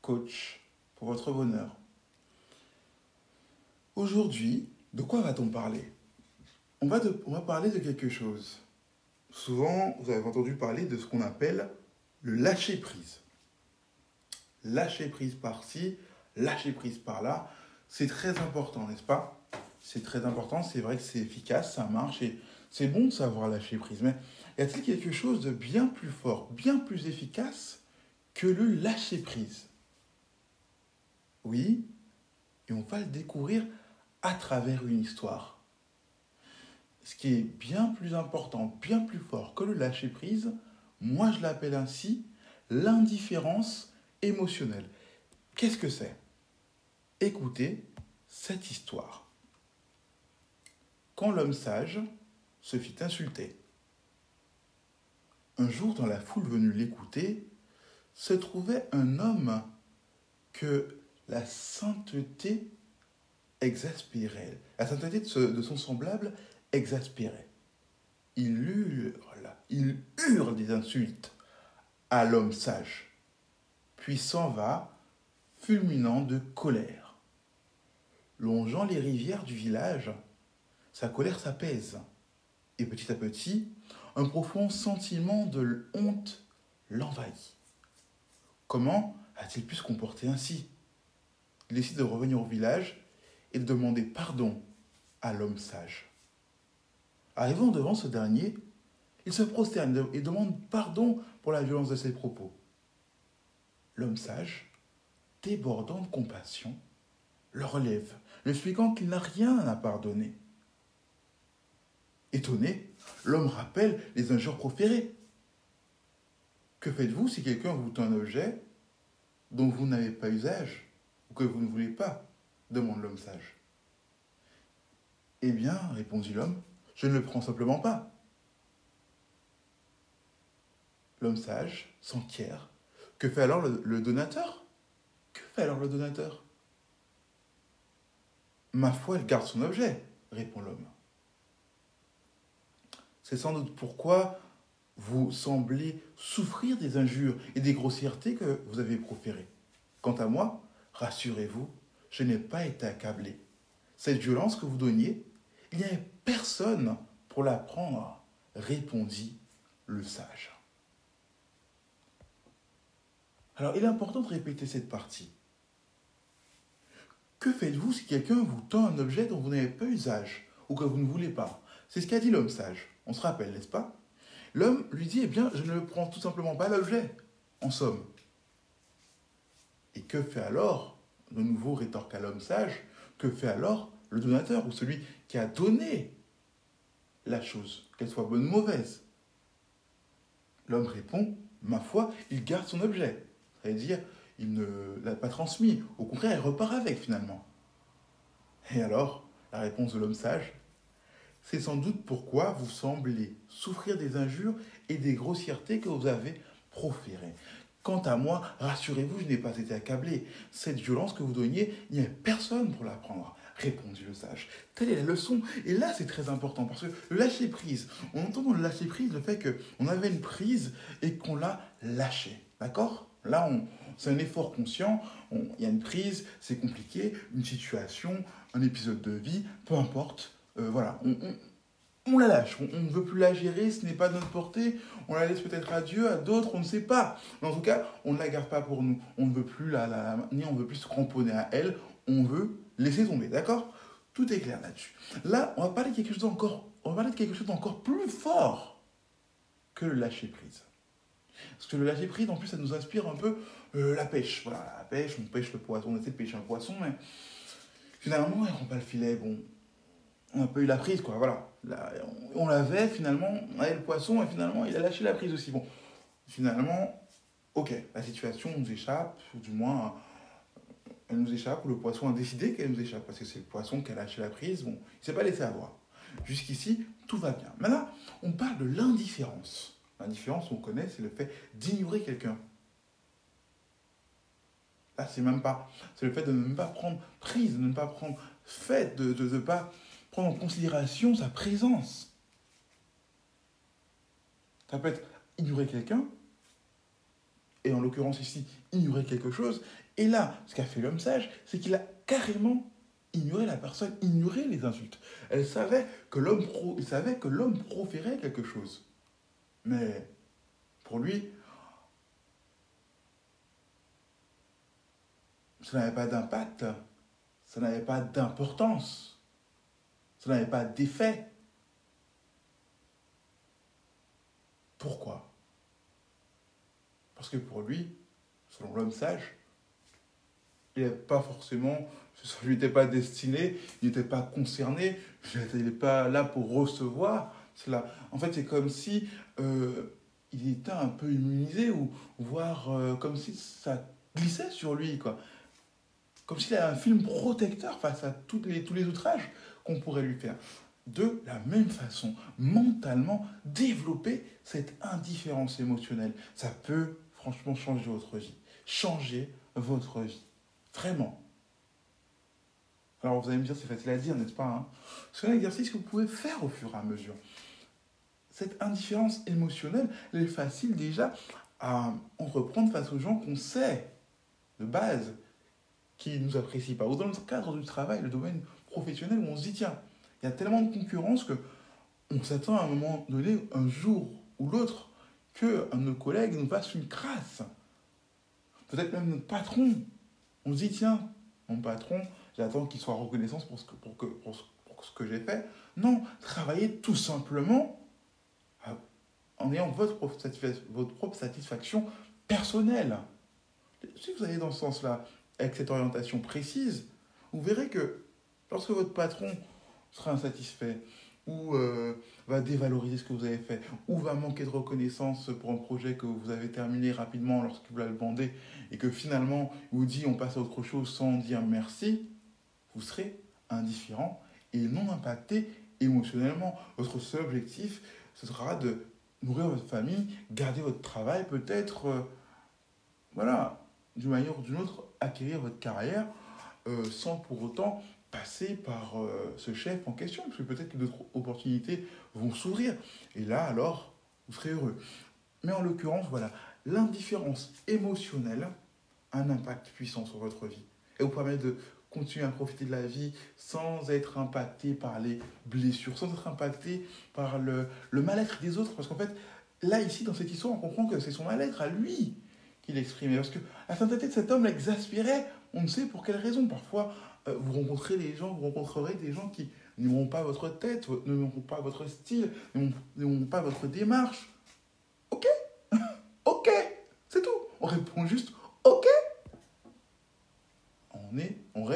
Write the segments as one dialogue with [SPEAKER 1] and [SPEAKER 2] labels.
[SPEAKER 1] coach pour votre bonheur. Aujourd'hui, de quoi va-t-on parler? On va, on va parler de quelque chose. Souvent, vous avez entendu parler de ce qu'on appelle le lâcher-prise. Lâcher prise par-ci, lâcher prise par-là, c'est très important, n'est-ce pas? C'est très important, c'est vrai que c'est efficace, ça marche et c'est bon de savoir lâcher prise. Mais y a-t-il quelque chose de bien plus fort, bien plus efficace que le lâcher prise Oui, et on va le découvrir à travers une histoire. Ce qui est bien plus important, bien plus fort que le lâcher prise, moi je l'appelle ainsi l'indifférence émotionnelle. Qu'est-ce que c'est? Écoutez cette histoire. Quand l'homme sage se fit insulter. Un jour, dans la foule venue l'écouter, se trouvait un homme que la sainteté exaspérait. La sainteté de, son semblable exaspérait. Il hurle, il hurle des insultes à l'homme sage puis s'en va, fulminant de colère. Longeant les rivières du village, sa colère s'apaise, et petit à petit, un profond sentiment de honte l'envahit. Comment a-t-il pu se comporter ainsi? Il décide de revenir au village et de demander pardon à l'homme sage. Arrivant devant ce dernier, il se prosterne et demande pardon pour la violence de ses propos. L'homme sage, débordant de compassion, le relève, lui expliquant qu'il n'a rien à pardonner. Étonné, l'homme rappelle les injures proférées. Que faites-vous si quelqu'un vous tend un objet dont vous n'avez pas usage ou que vous ne voulez pas demande l'homme sage? Eh bien, répondit l'homme, je ne le prends simplement pas. L'homme sage s'enquiert que fait alors le, le donateur? Que fait alors le donateur? Ma foi, elle garde son objet, répond l'homme. C'est sans doute pourquoi vous semblez souffrir des injures et des grossièretés que vous avez proférées. Quant à moi, rassurez-vous, je n'ai pas été accablé. Cette violence que vous donniez, il n'y avait personne pour la prendre, répondit le sage. Alors, il est important de répéter cette partie. Que faites-vous si quelqu'un vous tend un objet dont vous n'avez pas usage ou que vous ne voulez pas? C'est ce qu'a dit l'homme sage. On se rappelle, n'est-ce pas? L'homme lui dit, eh bien, je ne prends tout simplement pas l'objet, en somme. Et que fait alors, de nouveau rétorqua l'homme sage, que fait alors le donateur ou celui qui a donné la chose, qu'elle soit bonne ou mauvaise? L'homme répond, ma foi, il garde son objet. C'est-à-dire, il ne l'a pas transmis. Au contraire, il repart avec finalement. Et alors, la réponse de l'homme sage, c'est sans doute pourquoi vous semblez souffrir des injures et des grossièretés que vous avez proférées. Quant à moi, rassurez-vous, je n'ai pas été accablé. Cette violence que vous donniez, il n'y a personne pour la prendre. répondit le sage. Telle est la leçon. Et là, c'est très important parce que lâcher prise, on entend dans le lâcher prise le fait qu'on avait une prise et qu'on l'a lâché. D'accord? Là, c'est un effort conscient. Il y a une prise, c'est compliqué, une situation, un épisode de vie, peu importe. Euh, voilà, on, la lâche. On, ne veut plus la gérer, ce n'est pas de notre portée. On la laisse peut-être à Dieu, à d'autres, on ne sait pas. Mais en tout cas, on ne la garde pas pour nous. On ne veut plus la, la, ni on veut plus se cramponner à elle. On veut laisser tomber, d'accord? Tout est clair là-dessus. Là, on va parler de quelque chose encore, on va parler de quelque chose d'encore plus fort que le lâcher prise. Parce que le lâcher prise, en plus, ça nous inspire un peu euh, la pêche. Voilà, la pêche, on pêche le poisson, on essaie de pêcher un poisson, mais finalement, on ne prend pas le filet. Bon, on a pas eu la prise, quoi. Voilà. on, l'avait, finalement, on avait le poisson, et finalement, il a lâché la prise aussi. Bon, finalement, ok, la situation nous échappe, ou du moins, elle nous échappe, ou le poisson a décidé qu'elle nous échappe, parce que c'est le poisson qui a lâché la prise. Bon, il s'est pas laissé avoir. Jusqu'ici, tout va bien. Maintenant, on parle de l'indifférence. L'indifférence, on connaît, c'est le fait d'ignorer quelqu'un. Là, c'est même pas. C'est le fait de ne pas prendre prise, de ne pas prendre fait, de ne pas prendre en considération sa présence. Ça peut être ignorer quelqu'un, et en l'occurrence ici, ignorer quelque chose. Et là, ce qu'a fait l'homme sage, c'est qu'il a carrément ignoré la personne, ignoré les insultes. Elle savait que l'homme il savait que l'homme proférait quelque chose. Mais pour lui, ça n'avait pas d'impact, ça n'avait pas d'importance, ça n'avait pas d'effet. Pourquoi? Parce que pour lui, selon l'homme sage, il n'est pas forcément, ça lui était pas destiné, il n'était pas concerné, il n'est pas là pour recevoir cela. En fait, c'est comme si euh, il était un peu immunisé ou voire euh, comme si ça glissait sur lui, quoi. Comme s'il avait un film protecteur face à les, tous les outrages qu'on pourrait lui faire. De la même façon, mentalement, développer cette indifférence émotionnelle, ça peut franchement changer votre vie. Changer votre vie. Vraiment. Alors vous allez me dire, c'est facile à dire, n'est-ce pas hein? C'est un exercice que vous pouvez faire au fur et à mesure cette indifférence émotionnelle, elle est facile déjà à entreprendre face aux gens qu'on sait de base qui ne nous apprécient pas. Ou dans le cadre du travail, le domaine professionnel, où on se dit, tiens, il y a tellement de concurrence que on s'attend à un moment donné, un jour ou l'autre, qu'un de nos collègues nous fasse une crasse. Peut-être même notre patron. On se dit, tiens, mon patron, j'attends qu'il soit reconnaissant pour ce que, pour que, pour ce que j'ai fait. Non, travailler tout simplement en ayant votre propre, votre propre satisfaction personnelle. Si vous allez dans ce sens-là, avec cette orientation précise, vous verrez que lorsque votre patron sera insatisfait, ou euh, va dévaloriser ce que vous avez fait, ou va manquer de reconnaissance pour un projet que vous avez terminé rapidement lorsque vous l'avez demandé, et que finalement il vous dit on passe à autre chose sans dire merci, vous serez indifférent et non impacté émotionnellement. Votre seul objectif, ce sera de nourrir votre famille, garder votre travail, peut-être, euh, voilà, d'une manière ou d'une autre, acquérir votre carrière euh, sans pour autant passer par euh, ce chef en question, parce que peut-être que d'autres opportunités vont s'ouvrir. Et là, alors, vous serez heureux. Mais en l'occurrence, voilà, l'indifférence émotionnelle a un impact puissant sur votre vie. Et vous permet de continuer à profiter de la vie sans être impacté par les blessures, sans être impacté par le, le mal-être des autres. Parce qu'en fait, là, ici, dans cette histoire, on comprend que c'est son mal-être à lui qu'il exprimait. Parce que la sainteté de cet homme l'exaspérait, on ne sait pour quelle raison. Parfois, vous rencontrez des gens, vous rencontrerez des gens qui n'auront pas votre tête, n'auront pas votre style, n'auront pas votre démarche. Ok, ok, c'est tout. On répond juste ok on,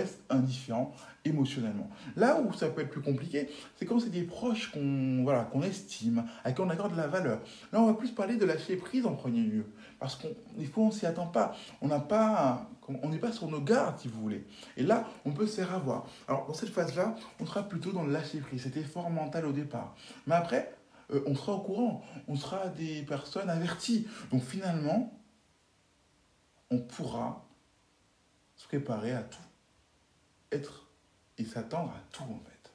[SPEAKER 1] émotionnellement. Là où ça peut être plus compliqué, c'est quand c'est des proches qu'on voilà, qu'on estime, à qui on accorde de la valeur. Là, on va plus parler de lâcher prise en premier lieu. Parce qu'il fois, on s'y attend pas. On n'a pas, on n'est pas sur nos gardes, si vous voulez. Et là, on peut se faire avoir. Alors, dans cette phase-là, on sera plutôt dans le lâcher prise, cet effort mental au départ. Mais après, euh, on sera au courant. On sera des personnes averties. Donc, finalement, on pourra se préparer à tout. Être et s'attendre à tout en fait.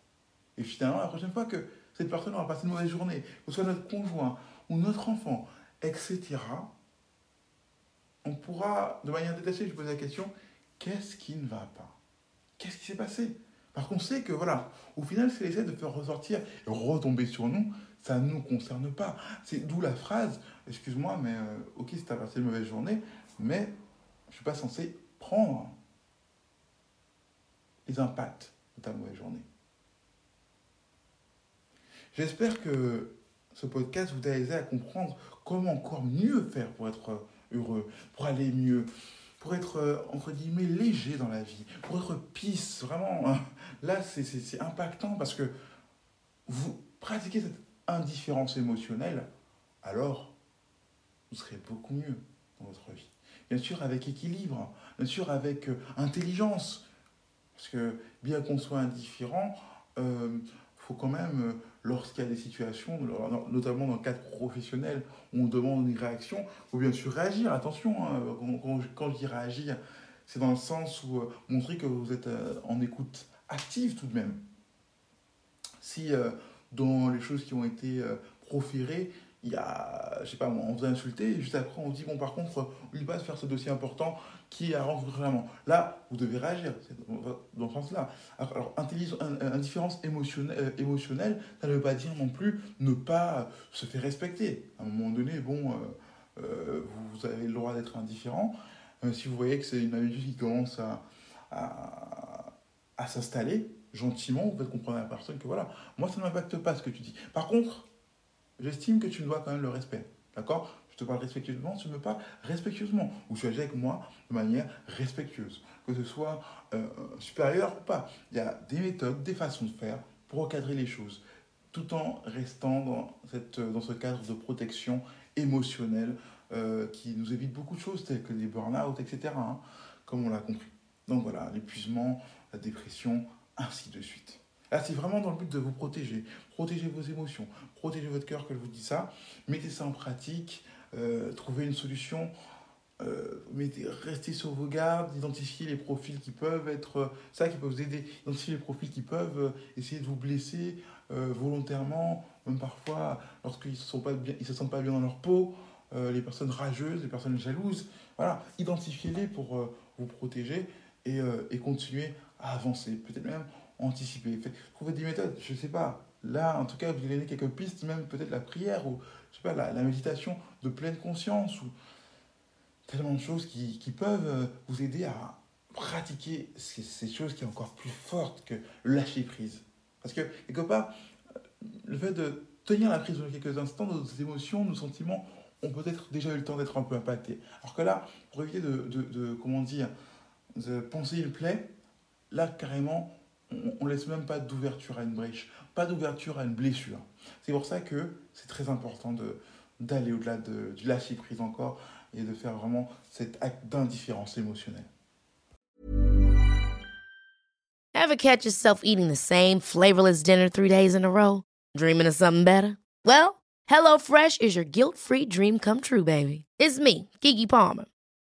[SPEAKER 1] Et finalement, la prochaine fois que cette personne aura passé une mauvaise journée, que ce soit notre conjoint ou notre enfant, etc., on pourra, de manière détachée, je pose la question, qu'est-ce qui ne va pas? Qu'est-ce qui s'est passé? Parce qu'on sait que, voilà, au final, c'est l'essai de faire ressortir et retomber sur nous, ça ne nous concerne pas. C'est d'où la phrase, excuse-moi, mais euh, ok, si tu as passé une mauvaise journée, mais je ne suis pas censé prendre les impacts de ta mauvaise journée. J'espère que ce podcast vous a aidé à comprendre comment encore mieux faire pour être heureux, pour aller mieux, pour être, euh, entre guillemets, léger dans la vie, pour être peace. Vraiment, hein. là, c'est impactant parce que vous pratiquez cette indifférence émotionnelle, alors vous serez beaucoup mieux dans votre vie. Bien sûr, avec équilibre, bien sûr, avec euh, intelligence. Parce que bien qu'on soit indifférent, il euh, faut quand même lorsqu'il y a des situations, notamment dans le cadre professionnel, où on demande une réaction, il faut bien sûr réagir. Attention, hein, quand, je dis réagir, c'est dans le sens où euh, montrer que vous êtes euh, en écoute active tout de même. Si euh, dans les choses qui ont été proférées, il y a, je sais pas, on vous a insulté, et juste après on dit, bon par contre, il va se faire ce dossier important qui a rencontré vraiment. Là, vous devez réagir, dans ce sens-là. Alors, indifférence émotionnelle, euh, émotionnelle, ça ne veut pas dire non plus ne pas se faire respecter. À un moment donné, bon, euh, euh, vous avez le droit d'être indifférent. si vous voyez que c'est une habitude qui commence à, à, à s'installer, gentiment, vous faites comprendre à la personne que voilà, moi ça ne m'impacte pas ce que tu dis. Par contre, j'estime que tu me dois quand même le respect. D'accord? Je te parle respectueusement, tu me parles respectueusement. Ou tu agis avec moi de manière respectueuse. Que ce soit euh, supérieur ou pas. Il y a des méthodes, des façons de faire pour recadrer les choses. Tout en restant dans, dans ce cadre de protection émotionnelle euh, qui nous évite beaucoup de choses, telles que les burn-out, etc. Hein, comme on l'a compris. Donc voilà, l'épuisement, la dépression, ainsi de suite. C'est vraiment dans le but de vous protéger. Protéger vos émotions, protéger votre cœur que je vous dis ça. Mettez ça en pratique, euh, trouvez une solution. Euh, restez sur vos gardes, identifiez les profils qui peuvent être, euh, ça qui peut vous aider, identifier les profils qui peuvent essayer de vous blesser volontairement, même parfois lorsqu'ils ne se, se sentent pas bien dans leur peau, les personnes rageuses, les personnes jalouses. Voilà, identifiez-les pour vous protéger et, et continuer à avancer. Peut-être même anticiper. Trouver des méthodes, je ne sais pas. Là, en tout cas, vous donner quelques pistes, même peut-être la prière ou je sais pas, la, méditation de pleine conscience ou tellement de choses qui, qui peuvent euh, vous aider à pratiquer ces, choses qui sont encore plus fortes que lâcher prise. Parce que, quelque part, euh, le fait de tenir la prise pendant quelques instants, nos émotions, nos sentiments ont peut-être déjà eu le temps d'être un peu impactés. Alors que là, pour éviter de, de comment dire, de penser une plaie, là, carrément, on laisse même pas d'ouverture à une brèche, pas d'ouverture à une blessure. C'est pour ça que c'est très important d'aller au-delà de, du lâcher prise encore et de faire vraiment cet acte d'indifférence émotionnelle.
[SPEAKER 2] Ever catch yourself eating the same flavorless dinner three days in a row? Dreaming of something better? Well, HelloFresh is your guilt-free dream come true, baby. It's me, Kiki Palmer.